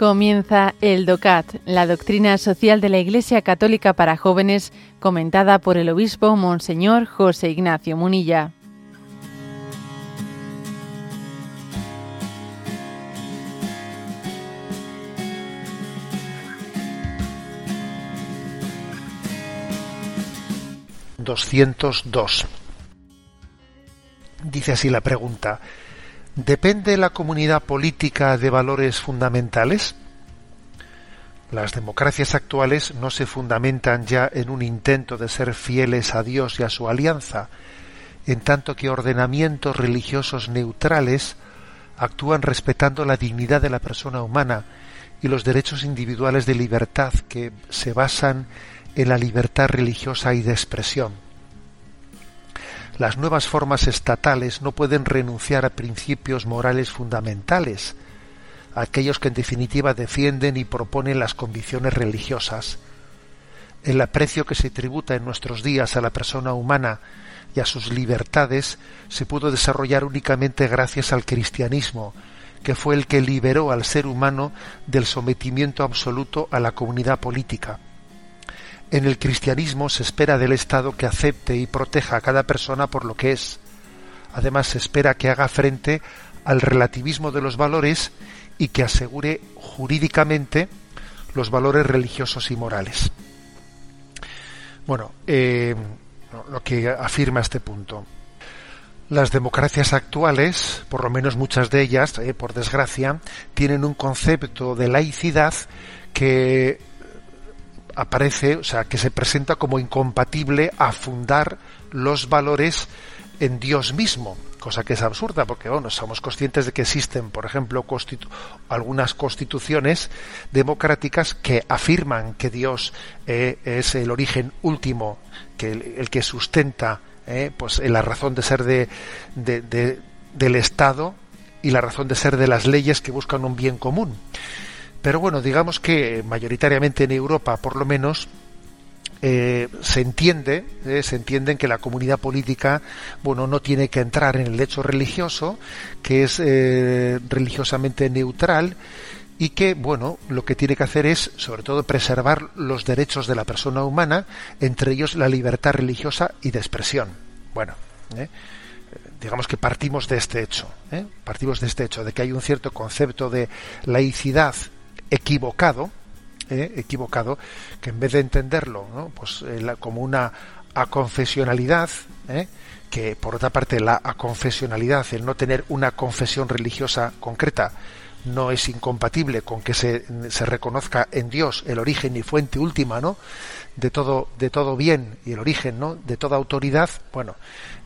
Comienza el DOCAT, la doctrina social de la Iglesia Católica para jóvenes, comentada por el obispo Monseñor José Ignacio Munilla. ...202... Dice así la pregunta ¿Depende la comunidad política de valores fundamentales? Las democracias actuales no se fundamentan ya en un intento de ser fieles a Dios y a su alianza, en tanto que ordenamientos religiosos neutrales actúan respetando la dignidad de la persona humana y los derechos individuales de libertad que se basan en la libertad religiosa y de expresión las nuevas formas estatales no pueden renunciar a principios morales fundamentales, aquellos que en definitiva defienden y proponen las convicciones religiosas. El aprecio que se tributa en nuestros días a la persona humana y a sus libertades se pudo desarrollar únicamente gracias al cristianismo, que fue el que liberó al ser humano del sometimiento absoluto a la comunidad política. En el cristianismo se espera del Estado que acepte y proteja a cada persona por lo que es. Además se espera que haga frente al relativismo de los valores y que asegure jurídicamente los valores religiosos y morales. Bueno, eh, lo que afirma este punto. Las democracias actuales, por lo menos muchas de ellas, eh, por desgracia, tienen un concepto de laicidad que aparece, o sea, que se presenta como incompatible a fundar los valores en Dios mismo, cosa que es absurda, porque bueno, somos conscientes de que existen, por ejemplo, algunas constituciones democráticas que afirman que Dios eh, es el origen último, que el, que sustenta eh, pues la razón de ser de, del Estado y la razón de ser de las leyes que buscan un bien común. Pero bueno, digamos que mayoritariamente en Europa, por lo menos, eh, se entiende, eh, se entiende que la comunidad política, bueno, no tiene que entrar en el hecho religioso, que es eh, religiosamente neutral y que, bueno, lo que tiene que hacer es, sobre todo, preservar los derechos de la persona humana, entre ellos la libertad religiosa y de expresión. Bueno, digamos que partimos de este hecho, partimos de este hecho, de que hay un cierto concepto de laicidad equivocado, eh, equivocado, que en vez de entenderlo pues, eh, como una aconfesionalidad, eh, que por otra parte la aconfesionalidad, el no tener una confesión religiosa concreta, no es incompatible con que se, se, reconozca en Dios el origen y fuente última, ¿no? de todo de todo bien y el origen, ¿no? de toda autoridad. Bueno,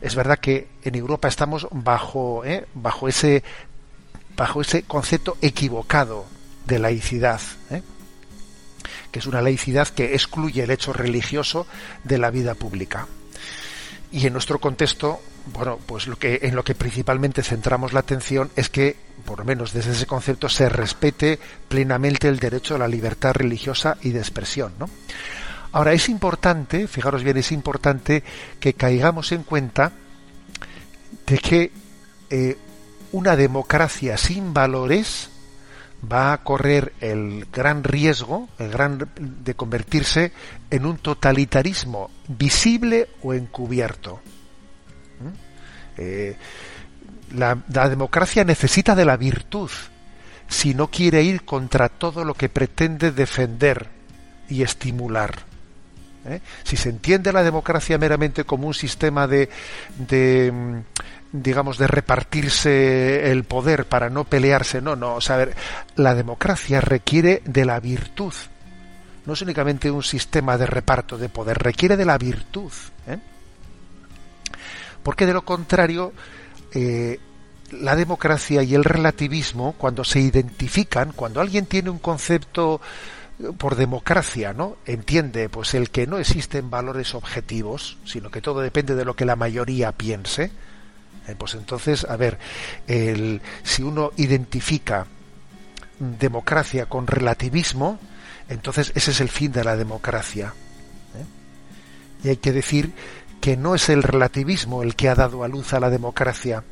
es verdad que en Europa estamos bajo bajo ese bajo ese concepto equivocado de laicidad, ¿eh? que es una laicidad que excluye el hecho religioso de la vida pública. Y en nuestro contexto, bueno, pues lo que en lo que principalmente centramos la atención es que, por lo menos desde ese concepto, se respete plenamente el derecho a la libertad religiosa y de expresión, ¿no? Ahora es importante, fijaros bien, es importante que caigamos en cuenta de que eh, una democracia sin valores va a correr el gran riesgo, el gran de convertirse en un totalitarismo visible o encubierto. ¿Mm? Eh, la, democracia necesita de la virtud si no quiere ir contra todo lo que pretende defender y estimular. ¿Eh? Si se entiende la democracia meramente como un sistema de, de mm, digamos, de repartirse el poder para no pelearse, no, no, o sea, la democracia requiere de la virtud, no es únicamente un sistema de reparto de poder, requiere de la virtud, ¿eh? porque de lo contrario, eh, la democracia y el relativismo, cuando se identifican, cuando alguien tiene un concepto por democracia, ¿no? Entiende pues el que no existen valores objetivos, sino que todo depende de lo que la mayoría piense, eh, pues entonces, a ver, el, si uno identifica democracia con relativismo, entonces ese es el fin de la democracia. ¿eh? Y hay que decir que no es el relativismo el que ha dado a luz a la democracia.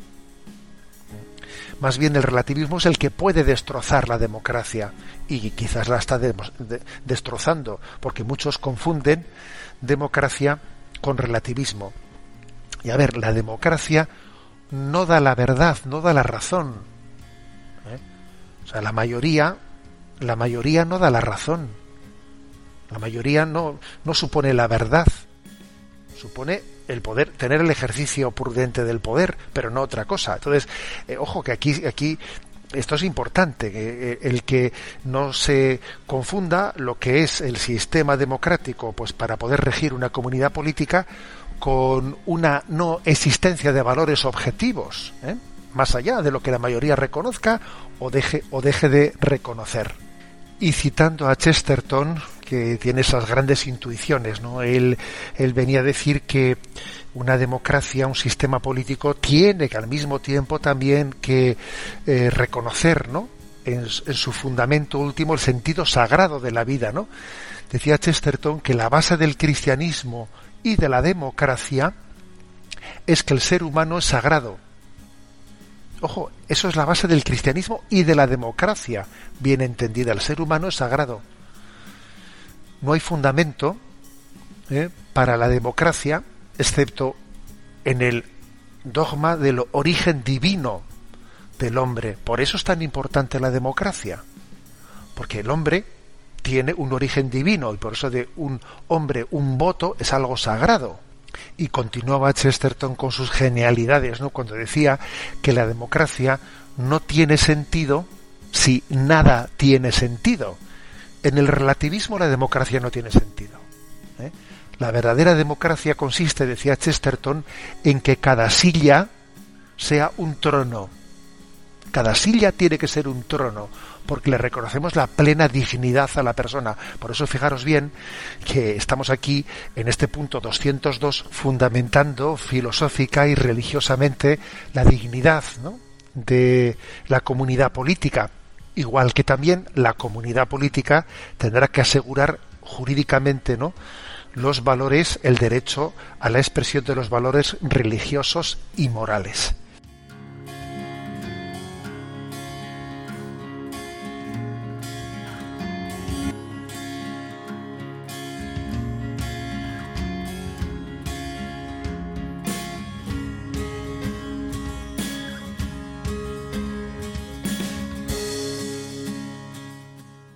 Más bien el relativismo es el que puede destrozar la democracia y quizás la está destrozando, porque muchos confunden democracia con relativismo. Y a ver, la democracia no da la verdad, no da la razón. ¿eh? O sea, la mayoría, la mayoría no da la razón. La mayoría no, no supone la verdad. Supone el poder, tener el ejercicio prudente del poder, pero no otra cosa. Entonces, eh, ojo que aquí, aquí esto es importante, eh, el que no se confunda lo que es el sistema democrático, pues para poder regir una comunidad política con una no existencia de valores objetivos, ¿eh? más allá de lo que la mayoría reconozca o deje, o deje de reconocer. Y citando a Chesterton, que tiene esas grandes intuiciones, ¿no? Él, venía a decir que una democracia, un sistema político, tiene que al mismo tiempo también que eh, reconocer, ¿no? En, su fundamento último el sentido sagrado de la vida, ¿no? Decía Chesterton que la base del cristianismo y de la democracia es que el ser humano es sagrado. Ojo, eso es la base del cristianismo y de la democracia, bien entendida. El ser humano es sagrado no hay fundamento ¿eh? para la democracia excepto en el dogma del origen divino del hombre. Por eso es tan importante la democracia, porque el hombre tiene un origen divino y por eso de un hombre un voto es algo sagrado. Y continuaba Chesterton con sus genialidades, ¿no? Cuando decía que la democracia no tiene sentido si nada tiene sentido. En el relativismo la democracia no tiene sentido. ¿eh? La verdadera democracia consiste, decía Chesterton, en que cada silla sea un trono. Cada silla tiene que ser un trono, porque le reconocemos la plena dignidad a la persona. Por eso fijaros bien que estamos aquí en este punto 202 fundamentando filosófica y religiosamente la dignidad de la comunidad política igual que también la comunidad política tendrá que asegurar jurídicamente ¿no? los valores, el derecho a la expresión de los valores religiosos y morales.